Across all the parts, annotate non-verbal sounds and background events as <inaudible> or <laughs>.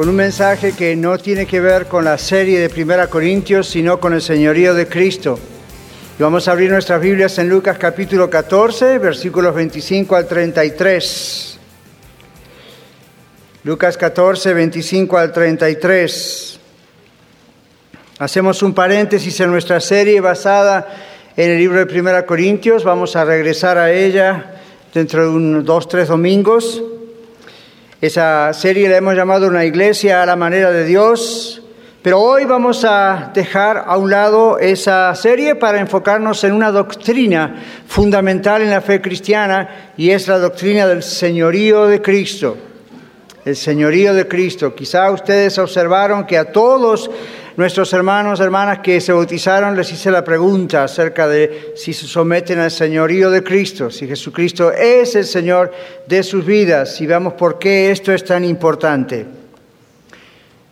con un mensaje que no tiene que ver con la serie de Primera Corintios, sino con el señorío de Cristo. Y vamos a abrir nuestras Biblias en Lucas capítulo 14, versículos 25 al 33. Lucas 14, 25 al 33. Hacemos un paréntesis en nuestra serie basada en el libro de Primera Corintios. Vamos a regresar a ella dentro de unos dos, tres domingos. Esa serie la hemos llamado Una iglesia a la manera de Dios, pero hoy vamos a dejar a un lado esa serie para enfocarnos en una doctrina fundamental en la fe cristiana y es la doctrina del señorío de Cristo. El señorío de Cristo. Quizá ustedes observaron que a todos nuestros hermanos, hermanas que se bautizaron, les hice la pregunta acerca de si se someten al señorío de Cristo, si Jesucristo es el Señor de sus vidas, y veamos por qué esto es tan importante.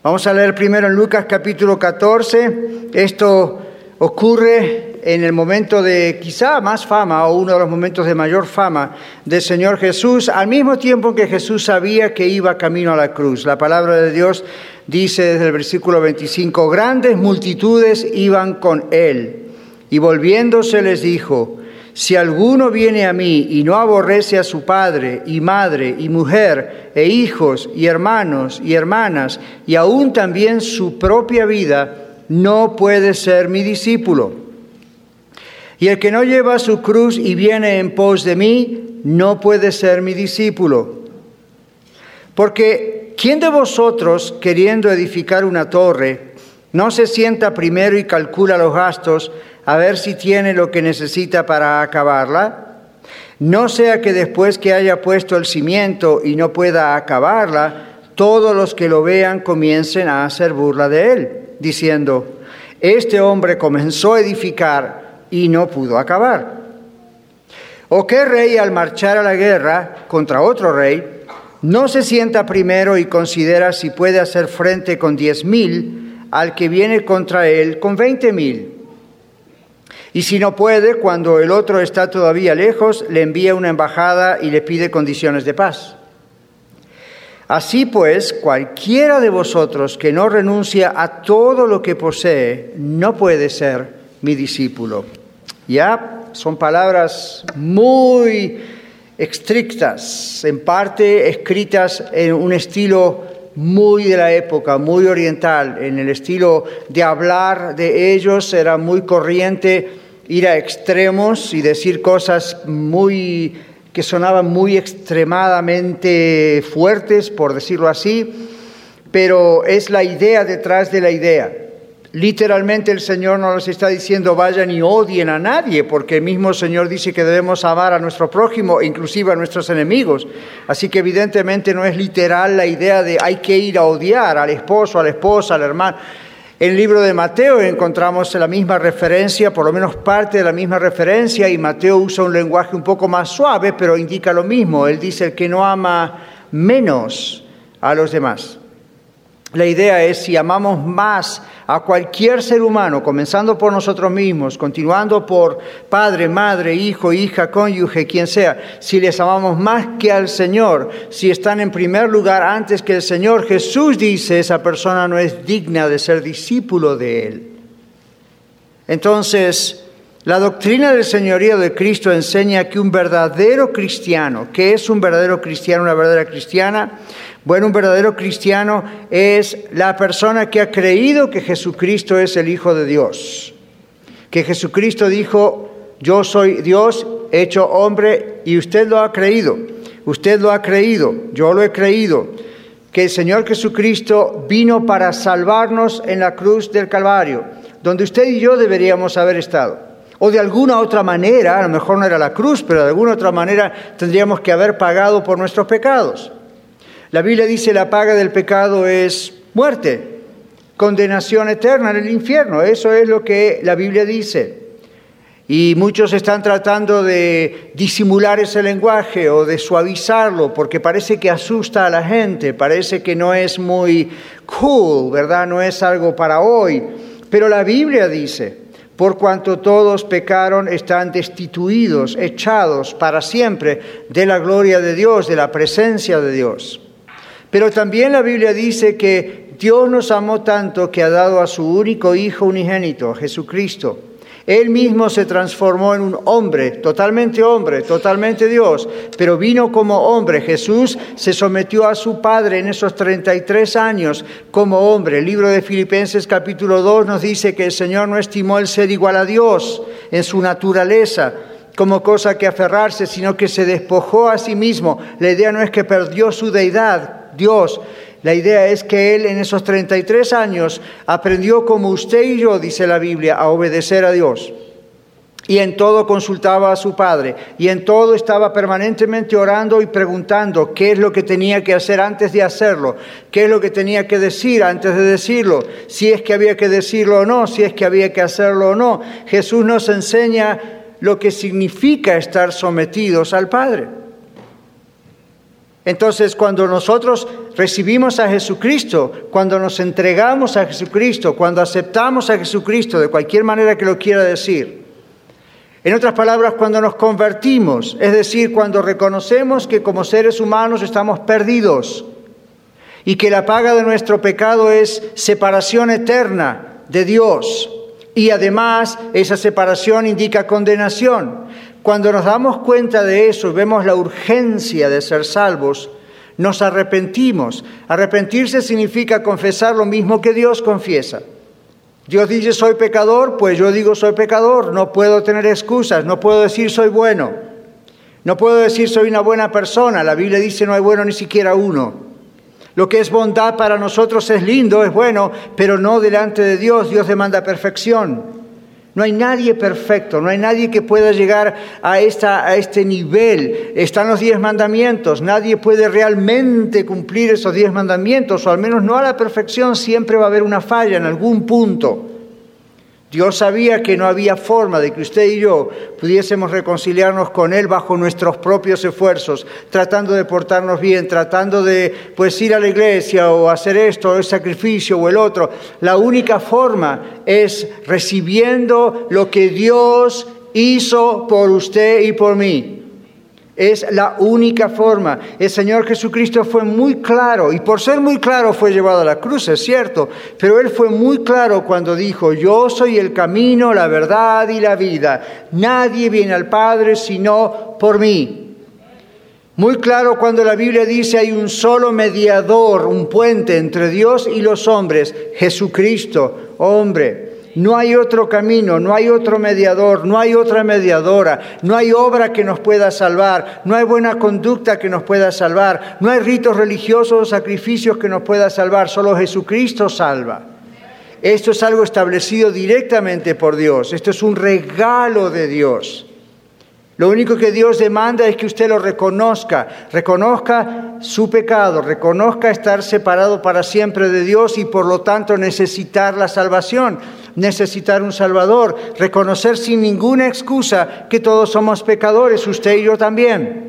Vamos a leer primero en Lucas capítulo 14. Esto ocurre en el momento de quizá más fama o uno de los momentos de mayor fama del Señor Jesús, al mismo tiempo que Jesús sabía que iba camino a la cruz. La palabra de Dios dice desde el versículo 25, grandes multitudes iban con él. Y volviéndose les dijo, si alguno viene a mí y no aborrece a su padre y madre y mujer e hijos y hermanos y hermanas y aún también su propia vida, no puede ser mi discípulo. Y el que no lleva su cruz y viene en pos de mí, no puede ser mi discípulo. Porque ¿Quién de vosotros, queriendo edificar una torre, no se sienta primero y calcula los gastos a ver si tiene lo que necesita para acabarla? No sea que después que haya puesto el cimiento y no pueda acabarla, todos los que lo vean comiencen a hacer burla de él, diciendo, este hombre comenzó a edificar y no pudo acabar. ¿O qué rey al marchar a la guerra contra otro rey no se sienta primero y considera si puede hacer frente con diez mil al que viene contra él con veinte mil. Y si no puede, cuando el otro está todavía lejos, le envía una embajada y le pide condiciones de paz. Así pues, cualquiera de vosotros que no renuncia a todo lo que posee, no puede ser mi discípulo. Ya son palabras muy estrictas, en parte escritas en un estilo muy de la época, muy oriental, en el estilo de hablar de ellos era muy corriente ir a extremos y decir cosas muy que sonaban muy extremadamente fuertes, por decirlo así, pero es la idea detrás de la idea. Literalmente el Señor no nos está diciendo vayan y odien a nadie, porque el mismo Señor dice que debemos amar a nuestro prójimo, inclusive a nuestros enemigos. Así que evidentemente no es literal la idea de hay que ir a odiar al esposo, a la esposa, al hermano. En el libro de Mateo encontramos la misma referencia, por lo menos parte de la misma referencia, y Mateo usa un lenguaje un poco más suave, pero indica lo mismo. Él dice el que no ama menos a los demás. La idea es si amamos más a cualquier ser humano, comenzando por nosotros mismos, continuando por padre, madre, hijo, hija, cónyuge, quien sea, si les amamos más que al Señor, si están en primer lugar antes que el Señor, Jesús dice, esa persona no es digna de ser discípulo de Él. Entonces, la doctrina del señorío de Cristo enseña que un verdadero cristiano, ¿qué es un verdadero cristiano, una verdadera cristiana? Bueno, un verdadero cristiano es la persona que ha creído que Jesucristo es el Hijo de Dios. Que Jesucristo dijo, yo soy Dios hecho hombre y usted lo ha creído. Usted lo ha creído, yo lo he creído. Que el Señor Jesucristo vino para salvarnos en la cruz del Calvario, donde usted y yo deberíamos haber estado. O de alguna otra manera, a lo mejor no era la cruz, pero de alguna otra manera tendríamos que haber pagado por nuestros pecados. La Biblia dice la paga del pecado es muerte, condenación eterna en el infierno. Eso es lo que la Biblia dice. Y muchos están tratando de disimular ese lenguaje o de suavizarlo porque parece que asusta a la gente, parece que no es muy cool, ¿verdad? No es algo para hoy. Pero la Biblia dice, por cuanto todos pecaron, están destituidos, echados para siempre de la gloria de Dios, de la presencia de Dios. Pero también la Biblia dice que Dios nos amó tanto que ha dado a su único Hijo unigénito, Jesucristo él mismo se transformó en un hombre, totalmente hombre, totalmente Dios, pero vino como hombre. Jesús se sometió a su Padre en esos 33 años como hombre. El libro de Filipenses capítulo 2 nos dice que el Señor no estimó el ser igual a Dios en su naturaleza como cosa que aferrarse, sino que se despojó a sí mismo. La idea no es que perdió su deidad, Dios, la idea es que él en esos 33 años aprendió como usted y yo, dice la Biblia, a obedecer a Dios. Y en todo consultaba a su padre. Y en todo estaba permanentemente orando y preguntando qué es lo que tenía que hacer antes de hacerlo. Qué es lo que tenía que decir antes de decirlo. Si es que había que decirlo o no. Si es que había que hacerlo o no. Jesús nos enseña lo que significa estar sometidos al Padre. Entonces, cuando nosotros recibimos a Jesucristo, cuando nos entregamos a Jesucristo, cuando aceptamos a Jesucristo, de cualquier manera que lo quiera decir, en otras palabras, cuando nos convertimos, es decir, cuando reconocemos que como seres humanos estamos perdidos y que la paga de nuestro pecado es separación eterna de Dios y además esa separación indica condenación. Cuando nos damos cuenta de eso vemos la urgencia de ser salvos, nos arrepentimos. Arrepentirse significa confesar lo mismo que Dios confiesa. Dios dice soy pecador, pues yo digo soy pecador, no puedo tener excusas, no puedo decir soy bueno, no puedo decir soy una buena persona, la Biblia dice no hay bueno ni siquiera uno. Lo que es bondad para nosotros es lindo, es bueno, pero no delante de Dios, Dios demanda perfección. No hay nadie perfecto, no hay nadie que pueda llegar a, esta, a este nivel. Están los diez mandamientos, nadie puede realmente cumplir esos diez mandamientos, o al menos no a la perfección, siempre va a haber una falla en algún punto. Dios sabía que no había forma de que usted y yo pudiésemos reconciliarnos con Él bajo nuestros propios esfuerzos, tratando de portarnos bien, tratando de pues ir a la iglesia o hacer esto, o el sacrificio o el otro. La única forma es recibiendo lo que Dios hizo por usted y por mí. Es la única forma. El Señor Jesucristo fue muy claro y por ser muy claro fue llevado a la cruz, es cierto, pero Él fue muy claro cuando dijo, yo soy el camino, la verdad y la vida. Nadie viene al Padre sino por mí. Muy claro cuando la Biblia dice hay un solo mediador, un puente entre Dios y los hombres, Jesucristo, hombre. No hay otro camino, no hay otro mediador, no hay otra mediadora, no hay obra que nos pueda salvar, no hay buena conducta que nos pueda salvar, no hay ritos religiosos o sacrificios que nos pueda salvar, solo Jesucristo salva. Esto es algo establecido directamente por Dios, esto es un regalo de Dios. Lo único que Dios demanda es que usted lo reconozca, reconozca su pecado, reconozca estar separado para siempre de Dios y por lo tanto necesitar la salvación necesitar un Salvador, reconocer sin ninguna excusa que todos somos pecadores, usted y yo también.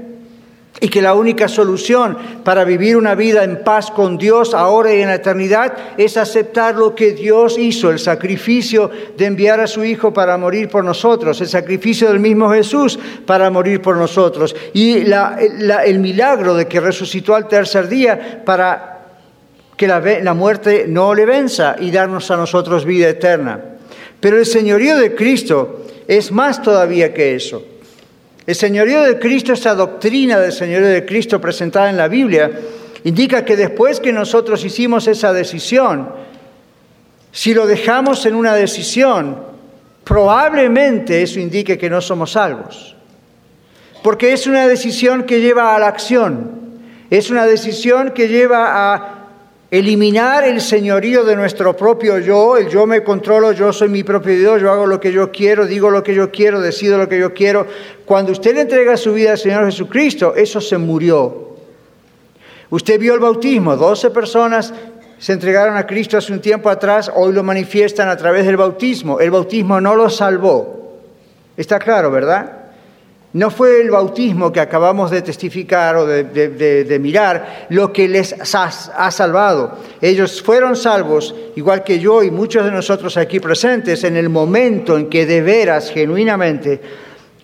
Y que la única solución para vivir una vida en paz con Dios ahora y en la eternidad es aceptar lo que Dios hizo, el sacrificio de enviar a su Hijo para morir por nosotros, el sacrificio del mismo Jesús para morir por nosotros y el milagro de que resucitó al tercer día para que la, muerte no le venza y darnos a nosotros vida eterna. Pero el señorío de Cristo es más todavía que eso. El señorío de Cristo, esa doctrina del señorío de Cristo presentada en la Biblia, indica que después que nosotros hicimos esa decisión, si lo dejamos en una decisión, probablemente eso indique que no somos salvos. Porque es una decisión que lleva a la acción, es una decisión que lleva a eliminar el señorío de nuestro propio yo, el yo me controlo, yo soy mi propio Dios, yo hago lo que yo quiero, digo lo que yo quiero, decido lo que yo quiero. Cuando usted le entrega su vida al Señor Jesucristo, eso se murió. Usted vio el bautismo, 12 personas se entregaron a Cristo hace un tiempo atrás, hoy lo manifiestan a través del bautismo. El bautismo no los salvó. Está claro, ¿verdad? No fue el bautismo que acabamos de testificar o de, mirar lo que les ha, salvado. Ellos fueron salvos, igual que yo y muchos de nosotros aquí presentes, en el momento en que de veras, genuinamente,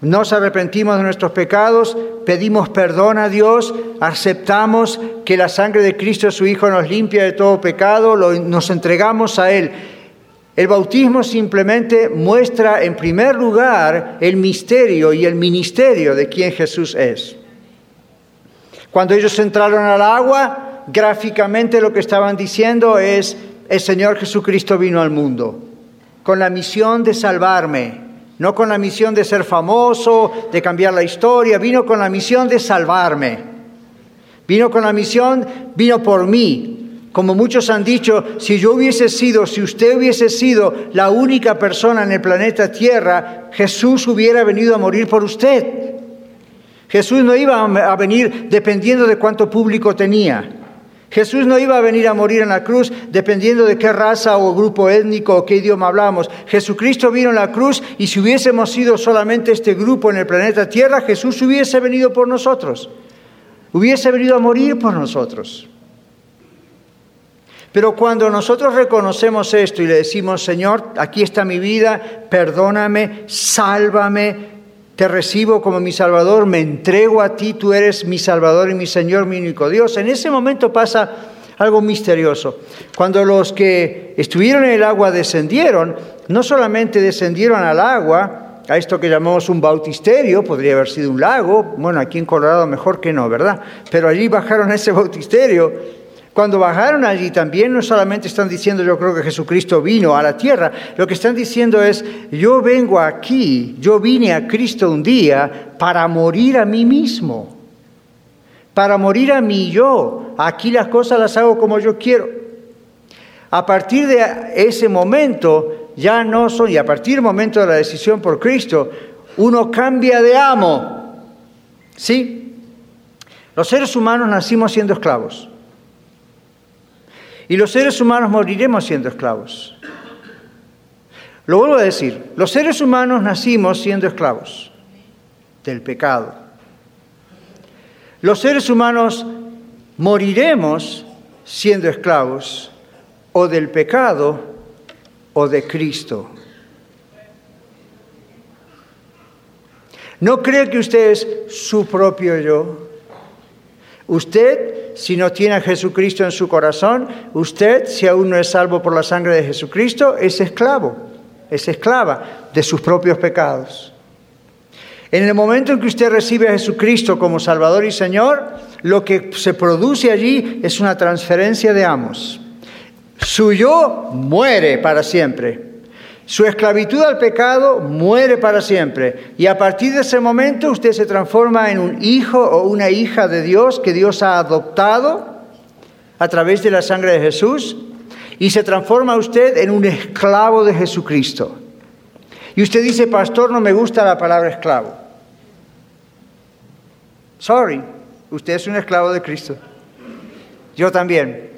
nos arrepentimos de nuestros pecados, pedimos perdón a Dios, aceptamos que la sangre de Cristo, su Hijo, nos limpia de todo pecado, nos entregamos a Él. El bautismo simplemente muestra en primer lugar el misterio y el ministerio de quien Jesús es. Cuando ellos entraron al agua, gráficamente lo que estaban diciendo es, el Señor Jesucristo vino al mundo con la misión de salvarme, no con la misión de ser famoso, de cambiar la historia, vino con la misión de salvarme. Vino con la misión, vino por mí, como muchos han dicho, si yo hubiese sido, si usted hubiese sido la única persona en el planeta Tierra, Jesús hubiera venido a morir por usted. Jesús no iba a venir dependiendo de cuánto público tenía. Jesús no iba a venir a morir en la cruz dependiendo de qué raza o grupo étnico o qué idioma hablamos. Jesucristo vino en la cruz y si hubiésemos sido solamente este grupo en el planeta Tierra, Jesús hubiese venido por nosotros. Hubiese venido a morir por nosotros. Pero cuando nosotros reconocemos esto y le decimos, Señor, aquí está mi vida, perdóname, sálvame, te recibo como mi Salvador, me entrego a ti, tú eres mi Salvador y mi Señor, mi único Dios, en ese momento pasa algo misterioso. Cuando los que estuvieron en el agua descendieron, no solamente descendieron al agua, a esto que llamamos un bautisterio, podría haber sido un lago, bueno, aquí en Colorado mejor que no, ¿verdad? Pero allí bajaron a ese bautisterio cuando bajaron allí también no solamente están diciendo yo creo que Jesucristo vino a la tierra, lo que están diciendo es yo vengo aquí, yo vine a Cristo un día para morir a mí mismo, para morir a mí yo. Aquí las cosas las hago como yo quiero. A partir de ese momento ya no son, y a partir del momento de la decisión por Cristo, uno cambia de amo. ¿Sí? Los seres humanos nacimos siendo esclavos. Y los seres humanos moriremos siendo esclavos. Lo vuelvo a decir, los seres humanos nacimos siendo esclavos del pecado. Los seres humanos moriremos siendo esclavos o del pecado o de Cristo. ¿No cree que usted es su propio yo? Usted, si no tiene a Jesucristo en su corazón, usted, si aún no es salvo por la sangre de Jesucristo, es esclavo, es esclava de sus propios pecados. En el momento en que usted recibe a Jesucristo como Salvador y Señor, lo que se produce allí es una transferencia de amos. Su yo muere para siempre. Su esclavitud al pecado muere para siempre. Y a partir de ese momento usted se transforma en un hijo o una hija de Dios que Dios ha adoptado a través de la sangre de Jesús. Y se transforma usted en un esclavo de Jesucristo. Y usted dice, pastor, no me gusta la palabra esclavo. Sorry, usted es un esclavo de Cristo. Yo también.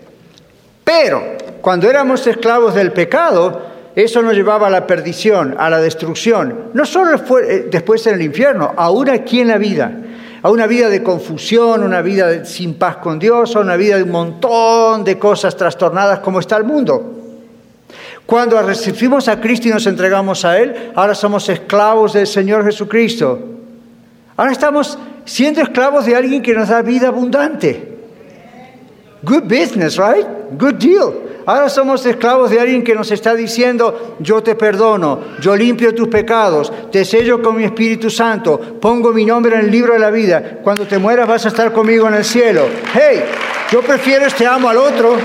Pero cuando éramos esclavos del pecado, eso nos llevaba a la perdición, a la destrucción, no solo eh, después en el infierno, aún aquí en la vida, a una vida de confusión, una vida sin paz con Dios, a una vida de un montón de cosas trastornadas como está el mundo. Cuando recibimos a Cristo y nos entregamos a Él, ahora somos esclavos del Señor Jesucristo. Ahora estamos siendo esclavos de alguien que nos da vida abundante. Good business, right? Good deal. Ahora somos esclavos de alguien que nos está diciendo, yo te perdono, yo limpio tus pecados, te sello con mi Espíritu Santo, pongo mi nombre en el libro de la vida, cuando te mueras vas a estar conmigo en el cielo. Hey, yo prefiero este amo al otro.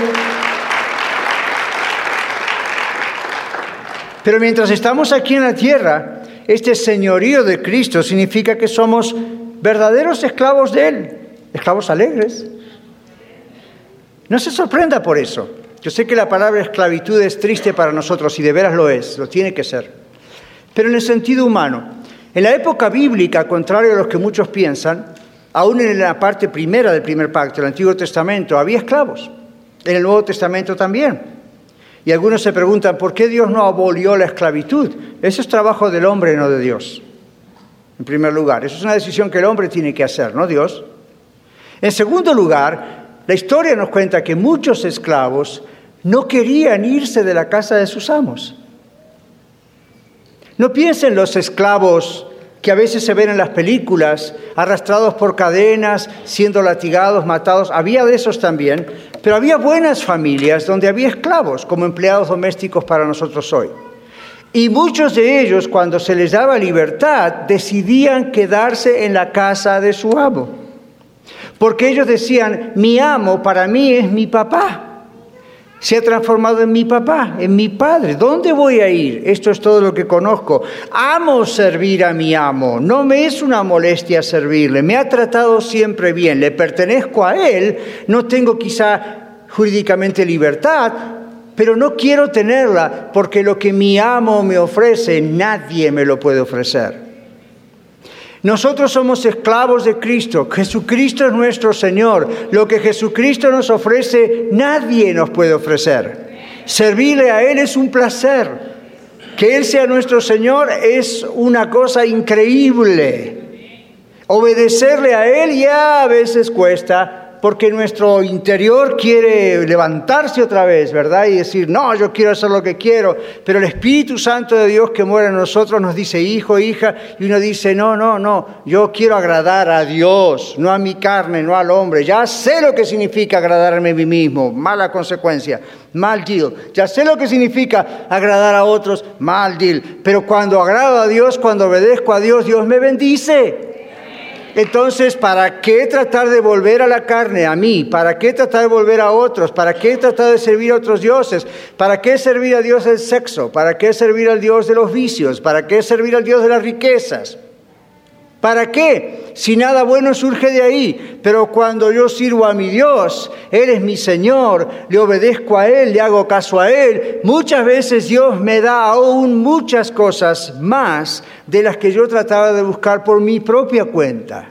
Pero mientras estamos aquí en la tierra, este señorío de Cristo significa que somos verdaderos esclavos de Él, esclavos alegres. No se sorprenda por eso. Yo sé que la palabra esclavitud es triste para nosotros y de veras lo es, lo tiene que ser. Pero en el sentido humano, en la época bíblica, contrario a lo que muchos piensan, aún en la parte primera del primer pacto, el Antiguo Testamento, había esclavos. En el Nuevo Testamento también. Y algunos se preguntan, ¿por qué Dios no abolió la esclavitud? Eso es trabajo del hombre, no de Dios. En primer lugar, eso es una decisión que el hombre tiene que hacer, no Dios. En segundo lugar, la historia nos cuenta que muchos esclavos no querían irse de la casa de sus amos. No piensen los esclavos que a veces se ven en las películas, arrastrados por cadenas, siendo latigados, matados. Había de esos también, pero había buenas familias donde había esclavos como empleados domésticos para nosotros hoy. Y muchos de ellos, cuando se les daba libertad, decidían quedarse en la casa de su amo. Porque ellos decían, mi amo para mí es mi papá se ha transformado en mi papá, en mi padre. ¿Dónde voy a ir? Esto es todo lo que conozco. Amo servir a mi amo. No me es una molestia servirle. Me ha tratado siempre bien. Le pertenezco a él. No tengo quizá jurídicamente libertad, pero no quiero tenerla porque lo que mi amo me ofrece, nadie me lo puede ofrecer. Nosotros somos esclavos de Cristo. Jesucristo es nuestro Señor. Lo que Jesucristo nos ofrece, nadie nos puede ofrecer. Servirle a Él es un placer. Que Él sea nuestro Señor es una cosa increíble. Obedecerle a Él ya a veces cuesta, porque nuestro interior quiere levantarse otra vez, ¿verdad? Y decir, no, yo quiero hacer lo que quiero, pero el Espíritu Santo de Dios que muere en nosotros nos dice, hijo, hija, y uno dice, no, no, no, yo quiero agradar a Dios, no a mi carne, no al hombre. Ya sé lo que significa agradarme a mí mismo, mala consecuencia, mal deal. Ya sé lo que significa agradar a otros, mal deal. Pero cuando agrado a Dios, cuando obedezco a Dios, Dios me bendice. Entonces, ¿para qué tratar de volver a la carne, a mí? ¿Para qué tratar de volver a otros? ¿Para qué tratar de servir a otros dioses? ¿Para qué servir a Dios del sexo? ¿Para qué servir al Dios de los vicios? ¿Para qué servir al Dios de las riquezas? ¿Para qué? Si nada bueno surge de ahí. Pero cuando yo sirvo a mi Dios, Él es mi Señor, le obedezco a Él, le hago caso a Él, muchas veces Dios me da aún muchas cosas más de las que yo trataba de buscar por mi propia cuenta.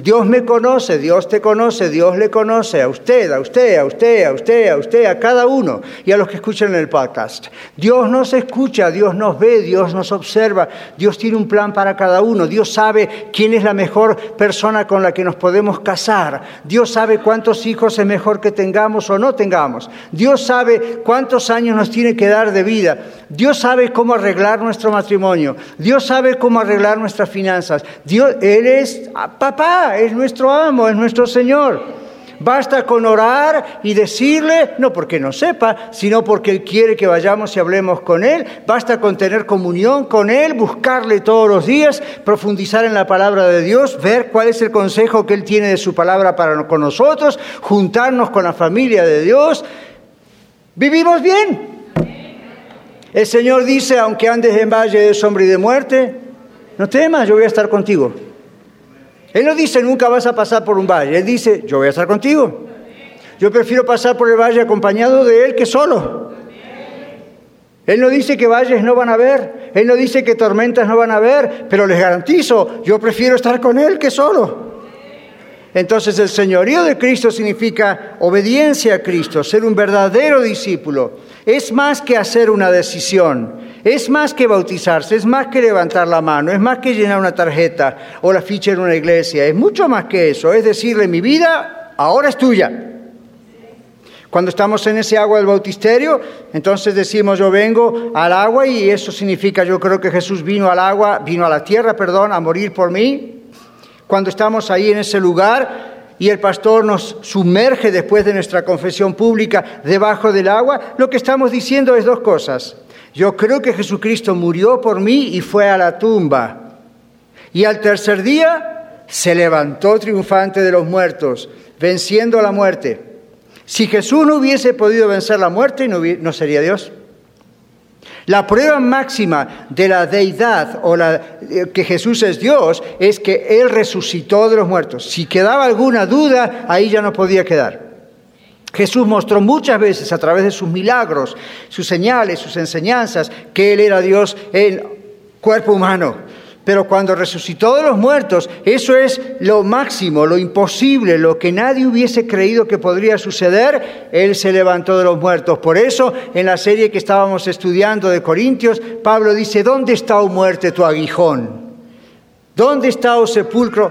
Dios me conoce, Dios te conoce, Dios le conoce a usted, a usted, a usted, a usted, a usted, a cada uno y a los que escuchan el podcast. Dios nos escucha, Dios nos ve, Dios nos observa, Dios tiene un plan para cada uno, Dios sabe quién es la mejor persona con la que nos podemos casar, Dios sabe cuántos hijos es mejor que tengamos o no tengamos, Dios sabe cuántos años nos tiene que dar de vida, Dios sabe cómo arreglar nuestro matrimonio, Dios sabe cómo arreglar nuestras finanzas, Dios, Él es ah, es nuestro amo, es nuestro Señor. Basta con orar y decirle, no porque no sepa, sino porque Él quiere que vayamos y hablemos con Él. Basta con tener comunión con Él, buscarle todos los días, profundizar en la palabra de Dios, ver cuál es el consejo que Él tiene de su palabra para con nosotros, juntarnos con la familia de Dios. Vivimos bien. El Señor dice, aunque andes en valle de sombra y de muerte, no temas, yo voy a estar contigo. Él no dice nunca vas a pasar por un valle, Él dice yo voy a estar contigo. Yo prefiero pasar por el valle acompañado de Él que solo. Él no dice que valles no van a haber, Él no dice que tormentas no van a haber, pero les garantizo, yo prefiero estar con Él que solo. Entonces el señorío de Cristo significa obediencia a Cristo, ser un verdadero discípulo. Es más que hacer una decisión, es más que bautizarse, es más que levantar la mano, es más que llenar una tarjeta o la ficha en una iglesia, es mucho más que eso, es decirle mi vida ahora es tuya. Cuando estamos en ese agua del bautisterio, entonces decimos yo vengo al agua y eso significa yo creo que Jesús vino al agua, vino a la tierra, perdón, a morir por mí. Cuando estamos ahí en ese lugar, y el pastor nos sumerge después de nuestra confesión pública debajo del agua, lo que estamos diciendo es dos cosas. Yo creo que Jesucristo murió por mí y fue a la tumba. Y al tercer día se levantó triunfante de los muertos, venciendo a la muerte. Si Jesús no hubiese podido vencer la muerte, no, sería Dios. La prueba máxima de la deidad o la, eh, que Jesús es Dios es que Él resucitó de los muertos. Si quedaba alguna duda, ahí ya no podía quedar. Jesús mostró muchas veces a través de sus milagros, sus señales, sus enseñanzas, que Él era Dios en cuerpo humano. pero cuando resucitó de los muertos, eso es lo máximo, lo imposible, lo que nadie hubiese creído que podría suceder, Él se levantó de los muertos. Por eso, en la serie que estábamos estudiando de Corintios, Pablo dice, ¿dónde está, o muerte, tu aguijón? ¿Dónde está, o sepulcro?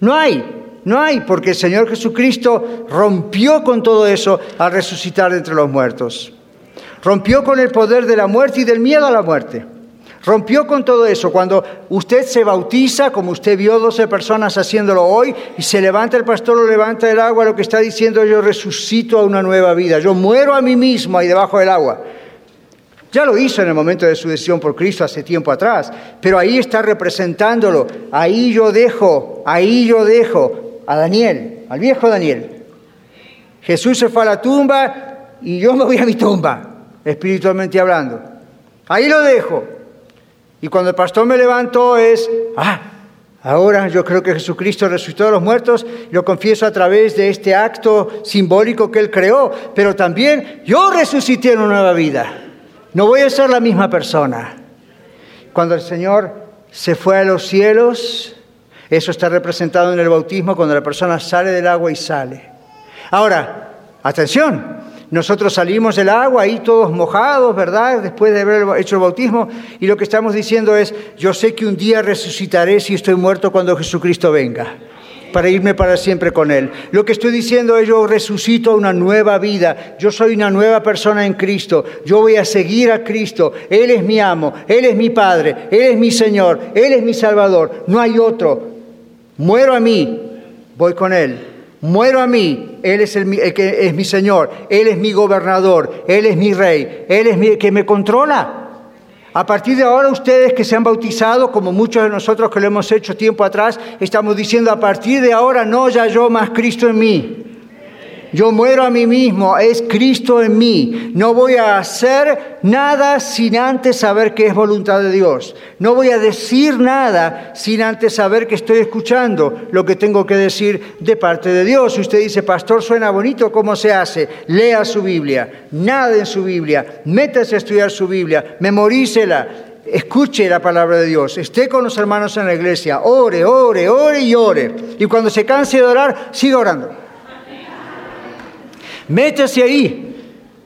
No hay, no hay, porque el Señor Jesucristo rompió con todo eso al resucitar entre los muertos. Rompió con el poder de la muerte y del miedo a la muerte. Rompió con todo eso. Cuando usted se bautiza, como usted vio 12 personas haciéndolo hoy, y se levanta el pastor, lo levanta del agua, lo que está diciendo yo resucito a una nueva vida. Yo muero a mí mismo ahí debajo del agua. Ya lo hizo en el momento de su decisión por Cristo hace tiempo atrás, pero ahí está representándolo. Ahí yo dejo, ahí yo dejo a Daniel, al viejo Daniel. Jesús se fue a la tumba y yo me voy a mi tumba, espiritualmente hablando. Ahí lo dejo. Y cuando el pastor me levantó es, ah, ahora yo creo que Jesucristo resucitó de los muertos, lo confieso a través de este acto simbólico que Él creó, pero también yo resucité en una nueva vida. No voy a ser la misma persona. Cuando el Señor se fue a los cielos, eso está representado en el bautismo cuando la persona sale del agua y sale. Ahora, atención, nosotros salimos del agua ahí todos mojados, ¿verdad? Después de haber hecho el bautismo. Y lo que estamos diciendo es, yo sé que un día resucitaré si estoy muerto cuando Jesucristo venga para irme para siempre con Él. Lo que estoy diciendo es yo resucito a una nueva vida, yo soy una nueva persona en Cristo, yo voy a seguir a Cristo, Él es mi amo, Él es mi Padre, Él es mi Señor, Él es mi Salvador, no hay otro. Muero a mí, voy con Él. Muero a mí, Él es el, que es mi Señor, Él es mi gobernador, Él es mi rey, Él es el que me controla. A partir de ahora ustedes que se han bautizado, como muchos de nosotros que lo hemos hecho tiempo atrás, estamos diciendo a partir de ahora no ya yo más Cristo en mí. Yo muero a mí mismo, es Cristo en mí. No voy a hacer nada sin antes saber que es voluntad de Dios. No voy a decir nada sin antes saber que estoy escuchando lo que tengo que decir de parte de Dios. Si usted dice, pastor, suena bonito, ¿cómo se hace? Lea su Biblia, nada en su Biblia, métase a estudiar su Biblia, memorícela, escuche la palabra de Dios, esté con los hermanos en la iglesia, ore, ore, ore y ore. Y cuando se canse de orar, siga orando. Métase ahí,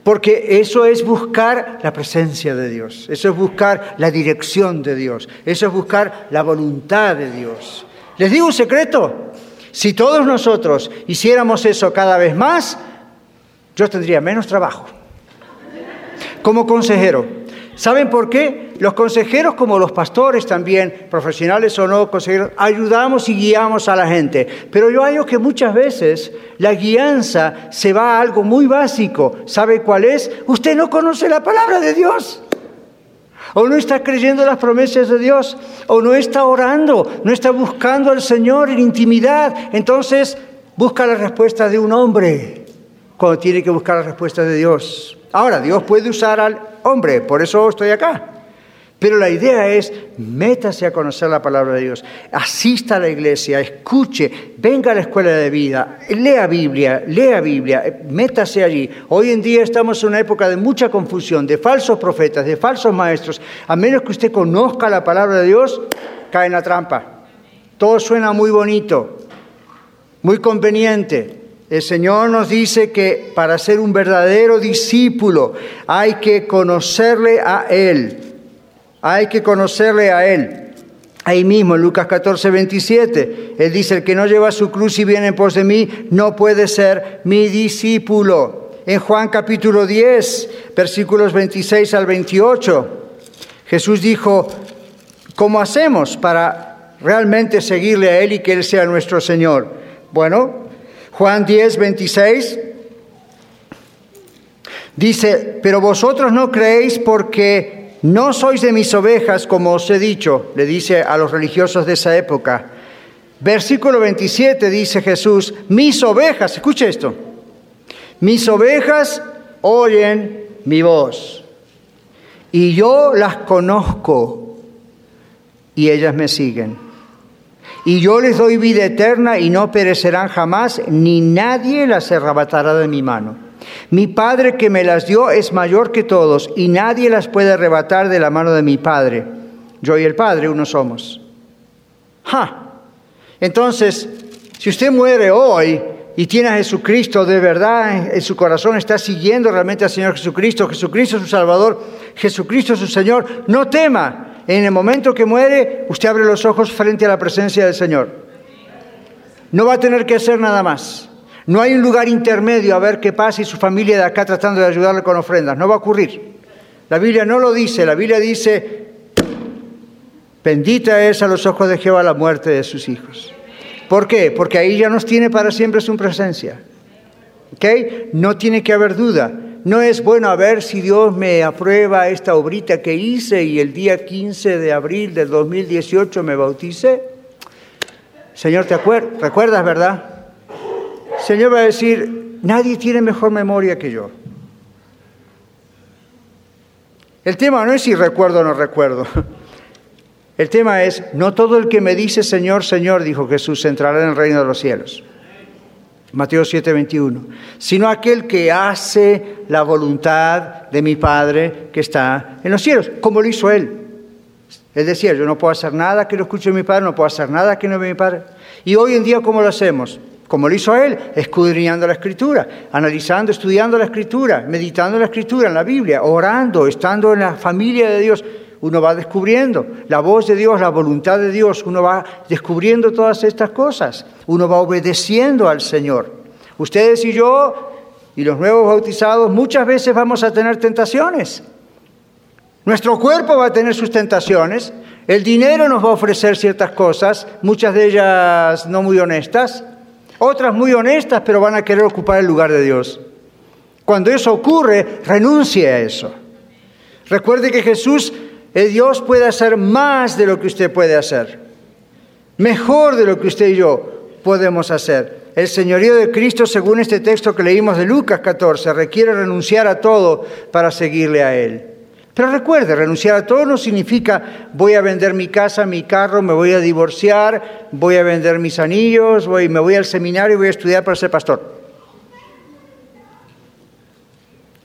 porque eso es buscar la presencia de Dios, eso es buscar la dirección de Dios, eso es buscar la voluntad de Dios. Les digo un secreto, si todos nosotros hiciéramos eso cada vez más, yo tendría menos trabajo. Como consejero, ¿Saben por qué? Los consejeros, como los pastores también, profesionales o no, consejeros, ayudamos y guiamos a la gente. Pero yo hallo que muchas veces la guianza se va a algo muy básico. ¿Sabe cuál es? Usted no conoce la palabra de Dios. O no está creyendo las promesas de Dios. O no está orando. No está buscando al Señor en intimidad. Entonces busca la respuesta de un hombre cuando tiene que buscar la respuesta de Dios. Ahora, Dios puede usar al hombre, por eso estoy acá. Pero la idea es, métase a conocer la palabra de Dios, asista a la iglesia, escuche, venga a la escuela de vida, lea Biblia, lea Biblia, métase allí. Hoy en día estamos en una época de mucha confusión, de falsos profetas, de falsos maestros. A menos que usted conozca la palabra de Dios, cae en la trampa. Todo suena muy bonito, muy conveniente, el Señor nos dice que para ser un verdadero discípulo hay que conocerle a Él. Hay que conocerle a Él. Ahí mismo, en Lucas 14, 27, Él dice, el que no lleva su cruz y viene en pos de mí, no puede ser mi discípulo. En Juan capítulo 10, versículos 26 al 28, Jesús dijo, ¿cómo hacemos para realmente seguirle a Él y que Él sea nuestro Señor? Bueno, Juan 10, 26 dice, pero vosotros no creéis porque no sois de mis ovejas, como os he dicho, le dice a los religiosos de esa época. Versículo 27 dice Jesús, mis ovejas, escuche esto, mis ovejas oyen mi voz y yo las conozco y ellas me siguen y yo les doy vida eterna y no perecerán jamás, ni nadie las arrebatará de mi mano. Mi Padre que me las dio es mayor que todos y nadie las puede arrebatar de la mano de mi Padre. Yo y el Padre uno somos. Entonces, si usted muere hoy y tiene a Jesucristo de verdad en su corazón, está siguiendo realmente al Señor Jesucristo, Jesucristo es su Salvador, Jesucristo es su Señor, no tema. En el momento que muere, usted abre los ojos frente a la presencia del Señor. No va a tener que hacer nada más. No hay un lugar intermedio a ver qué pasa y su familia de acá tratando de ayudarle con ofrendas. No va a ocurrir. La Biblia no lo dice. La Biblia dice, bendita es a los ojos de Jehová la muerte de sus hijos. ¿Por qué? Porque ahí ya nos tiene para siempre su presencia. ¿Ok? No tiene que haber duda. No es bueno a ver si Dios me aprueba esta obrita que hice y el día 15 de abril del 2018 me bauticé. Señor, ¿te recuerdas, verdad? Señor va a decir, nadie tiene mejor memoria que yo. El tema no es si recuerdo o no recuerdo. El tema es, no todo el que me dice Señor, Señor, dijo Jesús, entrará en el reino de los cielos. Mateo 7:21, sino aquel que hace la voluntad de mi Padre que está en los cielos, como lo hizo él. Él decía, yo no puedo hacer nada que no escuche mi Padre, no puedo hacer nada que no ve mi Padre. Y hoy en día, ¿cómo lo hacemos? Como lo hizo él, escudriñando la Escritura, analizando, estudiando la Escritura, meditando la Escritura, en la Biblia, orando, estando en la familia de Dios uno va descubriendo la voz de Dios, la voluntad de Dios, uno va descubriendo todas estas cosas, uno va obedeciendo al Señor. Ustedes y yo y los nuevos bautizados muchas veces vamos a tener tentaciones. Nuestro cuerpo va a tener sus tentaciones, el dinero nos va a ofrecer ciertas cosas, muchas de ellas no muy honestas, otras muy honestas, pero van a querer ocupar el lugar de Dios. Cuando eso ocurre, renuncie a eso. Recuerde que Jesús Dios puede hacer más de lo que usted puede hacer, mejor de lo que usted y yo podemos hacer. El señorío de Cristo, según este texto que leímos de Lucas 14, requiere renunciar a todo para seguirle a Él. Pero recuerde, renunciar a todo no significa voy a vender mi casa, mi carro, me voy a divorciar, voy a vender mis anillos, voy, me voy al seminario y voy a estudiar para ser pastor.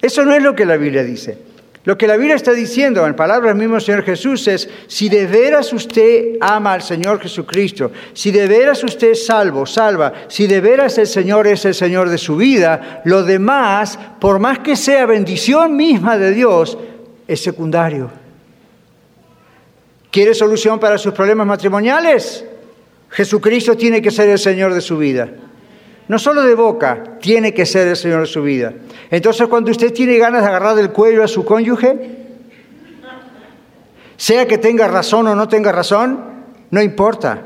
Eso no es lo que la Biblia dice. Lo que la Biblia está diciendo en palabras mismo Señor Jesús es, si de veras usted ama al Señor Jesucristo, si de veras usted es salvo, salva, si de veras el Señor es el Señor de su vida, lo demás, por más que sea bendición misma de Dios, es secundario. ¿Quiere solución para sus problemas matrimoniales? Jesucristo tiene que ser el Señor de su vida no solo de boca, tiene que ser el Señor de su vida. Entonces cuando usted tiene ganas de agarrar del cuello a su cónyuge, sea que tenga razón o no tenga razón, no importa,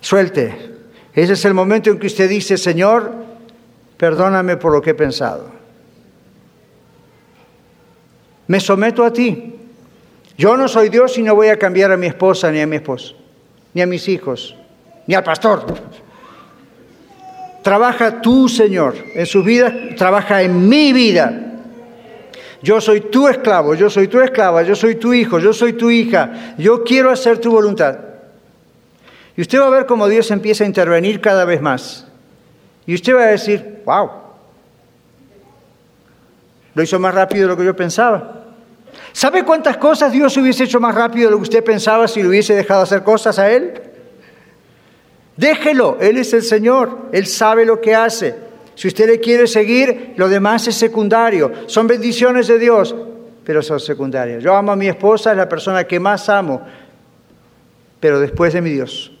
suelte. Ese es el momento en que usted dice, Señor, perdóname por lo que he pensado. Me someto a ti. Yo no soy Dios y no voy a cambiar a mi esposa ni a mi esposo, ni a mis hijos, ni al pastor. Trabaja tú, Señor, en su vida, trabaja en mi vida. Yo soy tu esclavo, yo soy tu esclava, yo soy tu hijo, yo soy tu hija. Yo quiero hacer tu voluntad. Y usted va a ver cómo Dios empieza a intervenir cada vez más. Y usted va a decir, wow, lo hizo más rápido de lo que yo pensaba. ¿Sabe cuántas cosas Dios hubiese hecho más rápido de lo que usted pensaba si le hubiese dejado hacer cosas a Él? Déjelo, Él es el Señor, Él sabe lo que hace. Si usted le quiere seguir, lo demás es secundario. Son bendiciones de Dios, pero son secundarias. Yo amo a mi esposa, es la persona que más amo, pero después de mi Dios.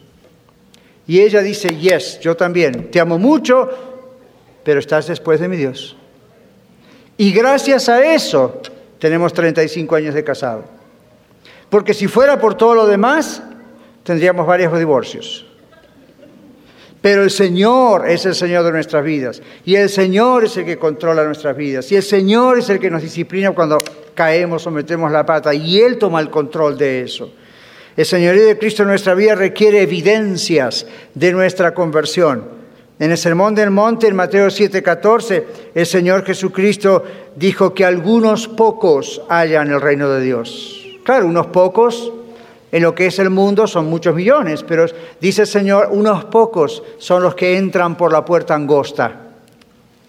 Y ella dice, yes, yo también, te amo mucho, pero estás después de mi Dios. Y gracias a eso tenemos 35 años de casado. Porque si fuera por todo lo demás, tendríamos varios divorcios. Pero el Señor es el Señor de nuestras vidas. Y el Señor es el que controla nuestras vidas. Y el Señor es el que nos disciplina cuando caemos o metemos la pata. Y Él toma el control de eso. El señorío de Cristo en nuestra vida requiere evidencias de nuestra conversión. En el Sermón del Monte, en Mateo 7:14, el Señor Jesucristo dijo que algunos pocos hayan el reino de Dios. Claro, unos pocos en lo que es el mundo son muchos millones, pero dice el Señor, unos pocos son los que entran por la puerta angosta.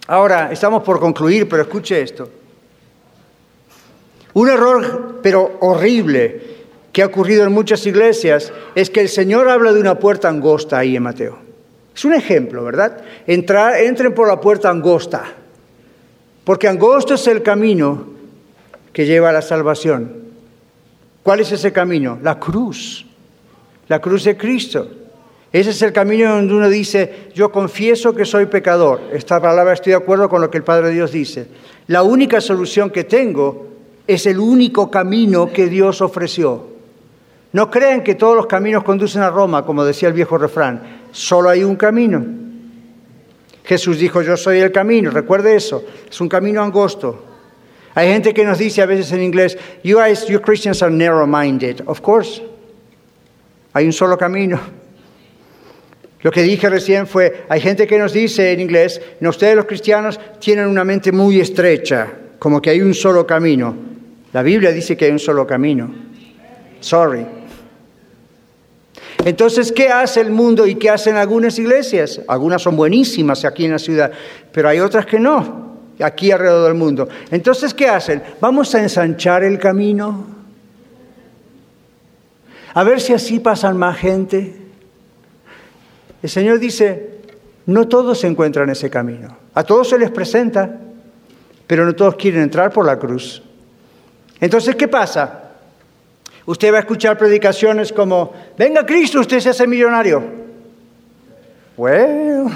Ahora, estamos por concluir, pero escuche esto. Un error, pero horrible, que ha ocurrido en muchas iglesias es que el Señor habla de una puerta angosta ahí en Mateo. Es un ejemplo, ¿verdad? Entrar, entren por la puerta angosta, porque angosto es el camino que lleva a la salvación. ¿Cuál es ese camino? La cruz, la cruz de Cristo. Ese es el camino donde uno dice, yo confieso que soy pecador. Esta palabra estoy de acuerdo con lo que el Padre Dios dice. La única solución que tengo es el único camino que Dios ofreció. No crean que todos los caminos conducen a Roma, como decía el viejo refrán. Solo hay un camino. Jesús dijo, yo soy el camino. Recuerde eso. Es un camino angosto. Hay gente que nos dice a veces en inglés, you guys, you Christians are narrow-minded. Of course. Hay un solo camino. Lo que dije recién fue, hay gente que nos dice en inglés, no, ustedes los cristianos tienen una mente muy estrecha, como que hay un solo camino. La Biblia dice que hay un solo camino. Sorry. Entonces, ¿qué hace el mundo y qué hacen algunas iglesias? Algunas son buenísimas aquí en la ciudad, pero hay otras que no, aquí alrededor del mundo. Entonces, ¿qué hacen? Vamos a ensanchar el camino, a ver si así pasan más gente. El Señor dice, no todos se encuentran en ese camino, a todos se les presenta, pero no todos quieren entrar por la cruz. Entonces, ¿qué pasa? Usted va a escuchar predicaciones como, venga Cristo, usted se hace millonario. Bueno,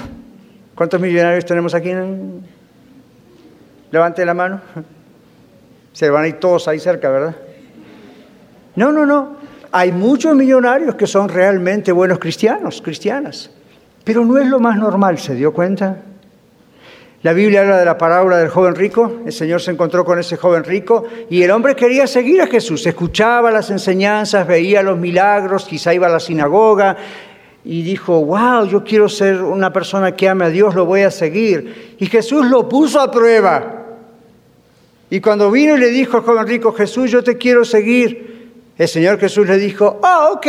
¿cuántos millonarios tenemos aquí? Levante la mano. Se van a ir todos ahí cerca, ¿verdad? No, no, no. Hay muchos millonarios que son realmente buenos cristianos, cristianas. Pero no es lo más normal, ¿se dio cuenta? La Biblia habla de la parábola del joven rico. El Señor se encontró con ese joven rico y el hombre quería seguir a Jesús. Escuchaba las enseñanzas, veía los milagros, quizá iba a la sinagoga y dijo, wow, yo quiero ser una persona que ame a Dios, lo voy a seguir. Y Jesús lo puso a prueba. Y cuando vino y le dijo al joven rico, Jesús, yo te quiero seguir, el Señor Jesús le dijo, ah, ok,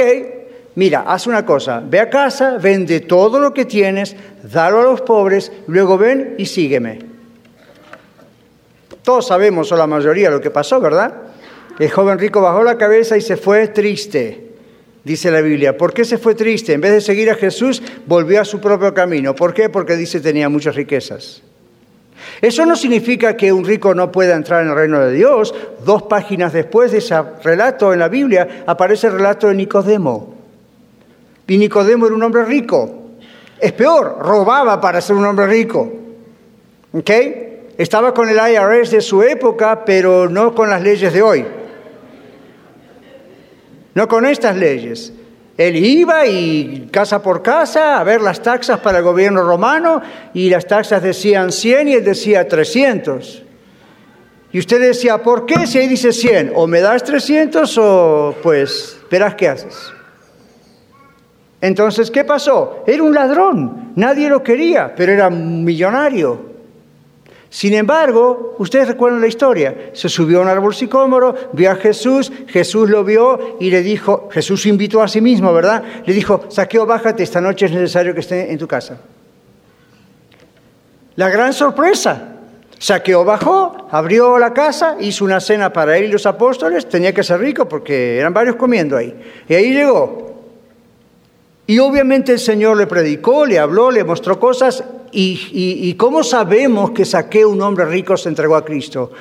mira, haz una cosa, ve a casa, vende todo lo que tienes, dalo a los pobres, luego ven y sígueme. Todos sabemos, o la mayoría, lo que pasó, ¿verdad? El joven rico bajó la cabeza y se fue triste, dice la Biblia. ¿Por qué se fue triste? En vez de seguir a Jesús, volvió a su propio camino. ¿Por qué? Porque dice tenía muchas riquezas. Eso no significa que un rico no pueda entrar en el reino de Dios. Dos páginas después de ese relato en la Biblia aparece el relato de Nicodemo. Y Nicodemo era un hombre rico. Es peor, robaba para ser un hombre rico. ¿Ok? Estaba con el IRS de su época, pero no con las leyes de hoy. No con estas leyes. Él iba y casa por casa a ver las taxas para el gobierno romano y las taxas decían 100 y él decía 300. Y usted decía, ¿por qué? Si ahí dice 100, o me das 300 o pues verás qué haces. Entonces, ¿qué pasó? Era un ladrón, nadie lo quería, pero era millonario. Sin embargo, ustedes recuerdan la historia, se subió a un árbol sicómoro, vio a Jesús, Jesús lo vio y le dijo, Jesús invitó a sí mismo, ¿verdad? Le dijo, saqueo, bájate, esta noche es necesario que esté en tu casa. La gran sorpresa, Saqueo bajó, abrió la casa, hizo una cena para él y los apóstoles, tenía que ser rico porque eran varios comiendo ahí. Y ahí llegó, y obviamente el Señor le predicó, le habló, le mostró cosas. ¿Y, cómo sabemos que saqué un hombre rico se entregó a Cristo?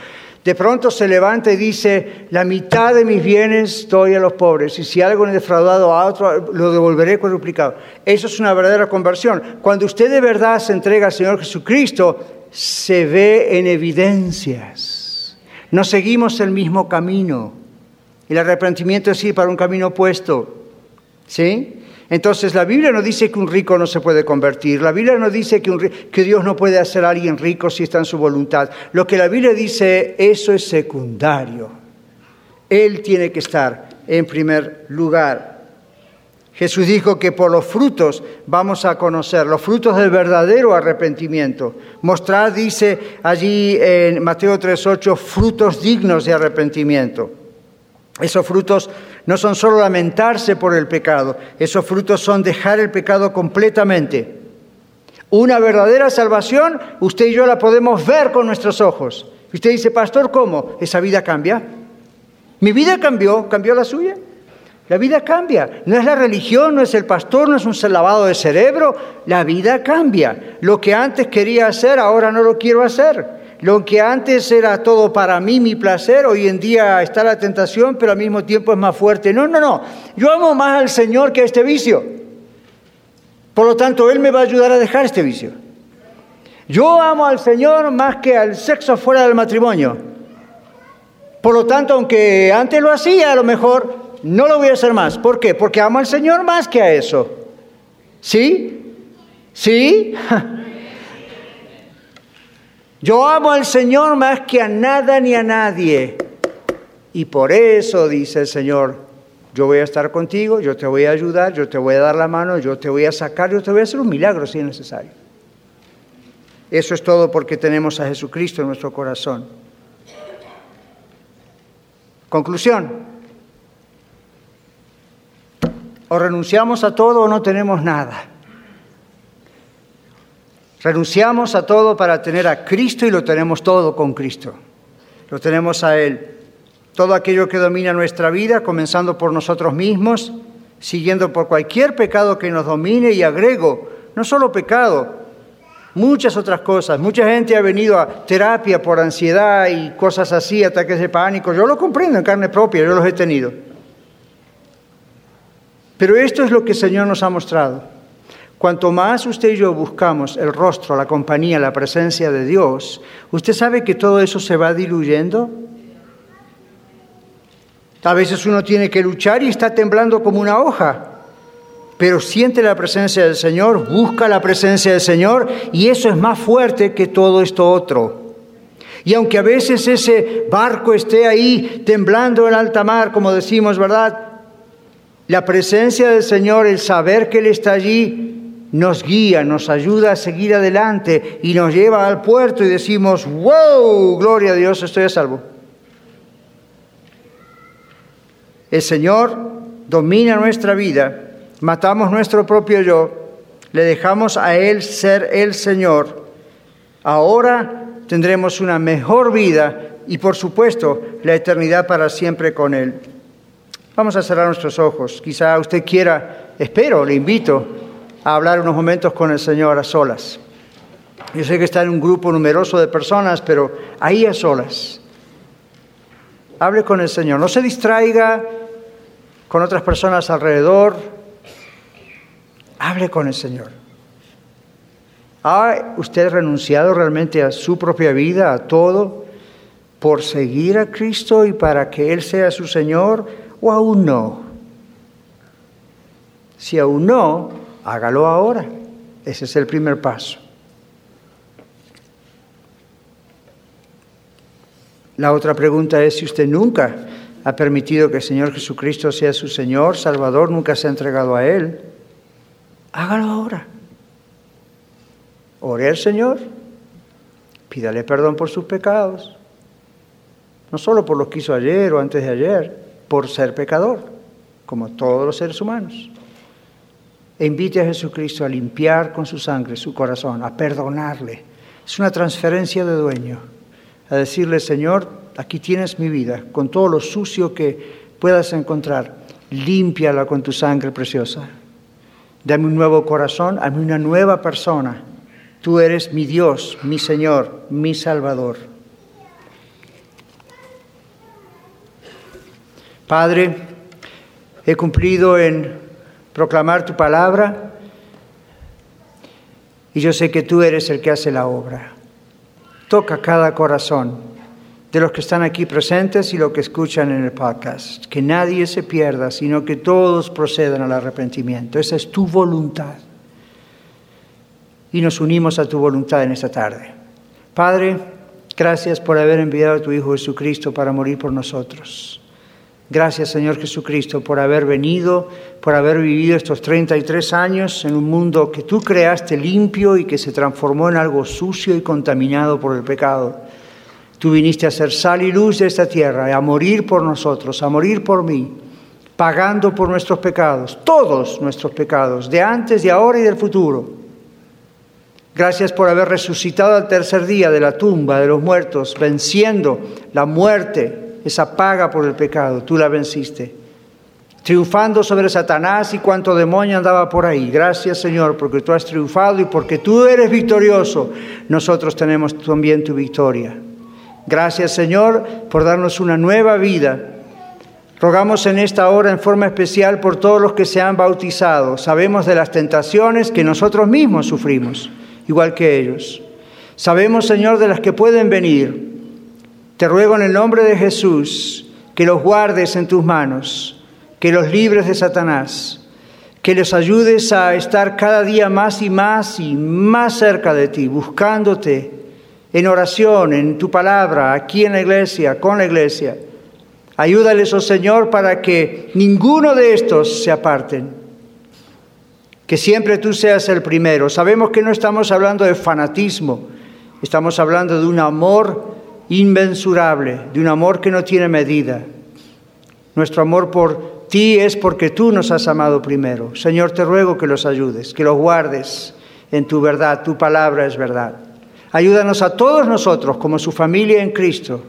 De pronto se levanta y dice, la mitad de mis bienes doy a los pobres y si algo he defraudado a otro, lo devolveré cuadruplicado. Eso es una verdadera conversión. Cuando usted de verdad se entrega al Señor Jesucristo, se ve en evidencias. No seguimos el mismo camino. El arrepentimiento es ir para un camino opuesto. ¿Sí? Entonces la Biblia no dice que un rico no se puede convertir, la Biblia no dice que, Dios no puede hacer a alguien rico si está en su voluntad. Lo que la Biblia dice, eso es secundario. Él tiene que estar en primer lugar. Jesús dijo que por los frutos vamos a conocer, los frutos del verdadero arrepentimiento. Mostrar, dice allí en Mateo 3.8, frutos dignos de arrepentimiento. Esos frutos no son solo lamentarse por el pecado, esos frutos son dejar el pecado completamente. Una verdadera salvación, usted y yo la podemos ver con nuestros ojos. Usted dice, pastor, ¿cómo? ¿Esa vida cambia? ¿Mi vida cambió? ¿Cambió la suya? La vida cambia. No es la religión, no es el pastor, no es un lavado de cerebro. La vida cambia. Lo que antes quería hacer, ahora no lo quiero hacer. Lo que antes era todo para mí, mi placer, hoy en día está la tentación, pero al mismo tiempo es más fuerte. No, no, no. Yo amo más al Señor que a este vicio. Por lo tanto, Él me va a ayudar a dejar este vicio. Yo amo al Señor más que al sexo fuera del matrimonio. Por lo tanto, aunque antes lo hacía, a lo mejor no lo voy a hacer más. ¿Por qué? Porque amo al Señor más que a eso. ¿Sí? ¿Sí? <laughs> Yo amo al Señor más que a nada ni a nadie. Y por eso dice el Señor, yo voy a estar contigo, yo te voy a ayudar, yo te voy a dar la mano, yo te voy a sacar, yo te voy a hacer un milagro si es necesario. Eso es todo porque tenemos a Jesucristo en nuestro corazón. Conclusión. O renunciamos a todo o no tenemos nada. Renunciamos a todo para tener a Cristo y lo tenemos todo con Cristo. Lo tenemos a Él. Todo aquello que domina nuestra vida, comenzando por nosotros mismos, siguiendo por cualquier pecado que nos domine y agrego, no solo pecado, muchas otras cosas. Mucha gente ha venido a terapia por ansiedad y cosas así, ataques de pánico. Yo lo comprendo en carne propia, yo los he tenido. Pero esto es lo que el Señor nos ha mostrado. Cuanto más usted y yo buscamos el rostro, la compañía, la presencia de Dios, ¿usted sabe que todo eso se va diluyendo? A veces uno tiene que luchar y está temblando como una hoja, pero siente la presencia del Señor, busca la presencia del Señor y eso es más fuerte que todo esto otro. Y aunque a veces ese barco esté ahí temblando en alta mar, como decimos, ¿verdad? La presencia del Señor, el saber que Él está allí, nos guía, nos ayuda a seguir adelante y nos lleva al puerto y decimos, wow, gloria a Dios, estoy a salvo. El Señor domina nuestra vida, matamos nuestro propio yo, le dejamos a Él ser el Señor. Ahora tendremos una mejor vida y por supuesto la eternidad para siempre con Él. Vamos a cerrar nuestros ojos. Quizá usted quiera, espero, le invito a hablar unos momentos con el Señor a solas. Yo sé que está en un grupo numeroso de personas, pero ahí a solas. Hable con el Señor. No se distraiga con otras personas alrededor. Hable con el Señor. ¿Ha usted renunciado realmente a su propia vida, a todo, por seguir a Cristo y para que Él sea su Señor o aún no? Si aún no, hágalo ahora. Ese es el primer paso. La otra pregunta es si usted nunca ha permitido que el Señor Jesucristo sea su Señor, Salvador, nunca se ha entregado a Él. Hágalo ahora. Ore al Señor, pídale perdón por sus pecados, no solo por lo que hizo ayer o antes de ayer, por ser pecador, como todos los seres humanos e invite a Jesucristo a limpiar con su sangre su corazón, a perdonarle. Es una transferencia de dueño, a decirle, Señor, aquí tienes mi vida, con todo lo sucio que puedas encontrar, límpiala con tu sangre preciosa. Dame un nuevo corazón, dame una nueva persona. Tú eres mi Dios, mi Señor, mi Salvador. Padre, he cumplido en proclamar tu palabra y yo sé que tú eres el que hace la obra. Toca cada corazón de los que están aquí presentes y los que escuchan en el podcast. Que nadie se pierda, sino que todos procedan al arrepentimiento. Esa es tu voluntad. Y nos unimos a tu voluntad en esta tarde. Padre, gracias por haber enviado a tu Hijo Jesucristo para morir por nosotros. Gracias Señor Jesucristo por haber venido, por haber vivido estos 33 años en un mundo que tú creaste limpio y que se transformó en algo sucio y contaminado por el pecado. Tú viniste a ser sal y luz de esta tierra, a morir por nosotros, a morir por mí, pagando por nuestros pecados, todos nuestros pecados, de antes, de ahora y del futuro. Gracias por haber resucitado al tercer día de la tumba de los muertos, venciendo la muerte esa paga por el pecado, tú la venciste. triunfando sobre Satanás y cuanto demonio andaba por ahí. Gracias Señor, porque tú has triunfado y porque tú eres victorioso, nosotros tenemos también tu victoria. Gracias Señor por darnos una nueva vida. Rogamos en esta hora en forma especial por todos los que se han bautizado. Sabemos de las tentaciones que nosotros mismos sufrimos, igual que ellos. Sabemos, Señor, de las que pueden venir. Te ruego en el nombre de Jesús que los guardes en tus manos, que los libres de Satanás, que les ayudes a estar cada día más y más y más cerca de ti, buscándote en oración, en tu palabra, aquí en la iglesia, con la iglesia. Ayúdales, oh Señor, para que ninguno de estos se aparten. Que siempre tú seas el primero. Sabemos que no estamos hablando de fanatismo, Estamos hablando de un amor inmensurable, de un amor que no tiene medida. Nuestro amor por ti es porque tú nos has amado primero. Señor, te ruego que los ayudes, que los guardes en tu verdad. Tu palabra es verdad. Ayúdanos a todos nosotros, como su familia en Cristo,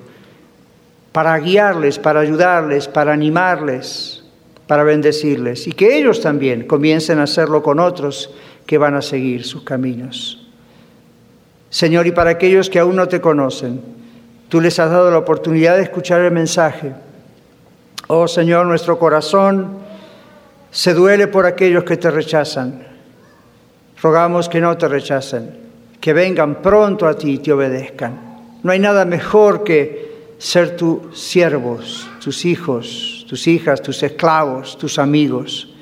para guiarles, para ayudarles, para animarles, para bendecirles. Y que ellos también comiencen a hacerlo con otros que van a seguir sus caminos. Señor, y para aquellos que aún no te conocen, tú les has dado la oportunidad de escuchar el mensaje. Oh Señor, nuestro corazón se duele por aquellos que te rechazan. Rogamos que no te rechacen, que vengan pronto a ti y te obedezcan. No hay nada mejor que ser tus siervos, tus hijos, tus hijas, tus esclavos, tus amigos.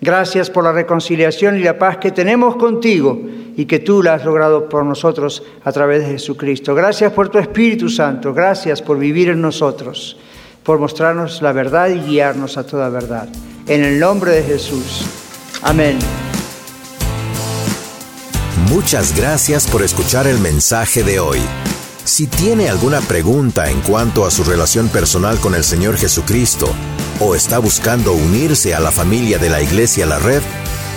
Gracias por la reconciliación y la paz que tenemos contigo y que tú la has logrado por nosotros a través de Jesucristo. Gracias por tu Espíritu Santo, gracias por vivir en nosotros, por mostrarnos la verdad y guiarnos a toda verdad. En el nombre de Jesús. Amén. Muchas gracias por escuchar el mensaje de hoy. Si tiene alguna pregunta en cuanto a su relación personal con el Señor Jesucristo o está buscando unirse a la familia de la Iglesia La Red,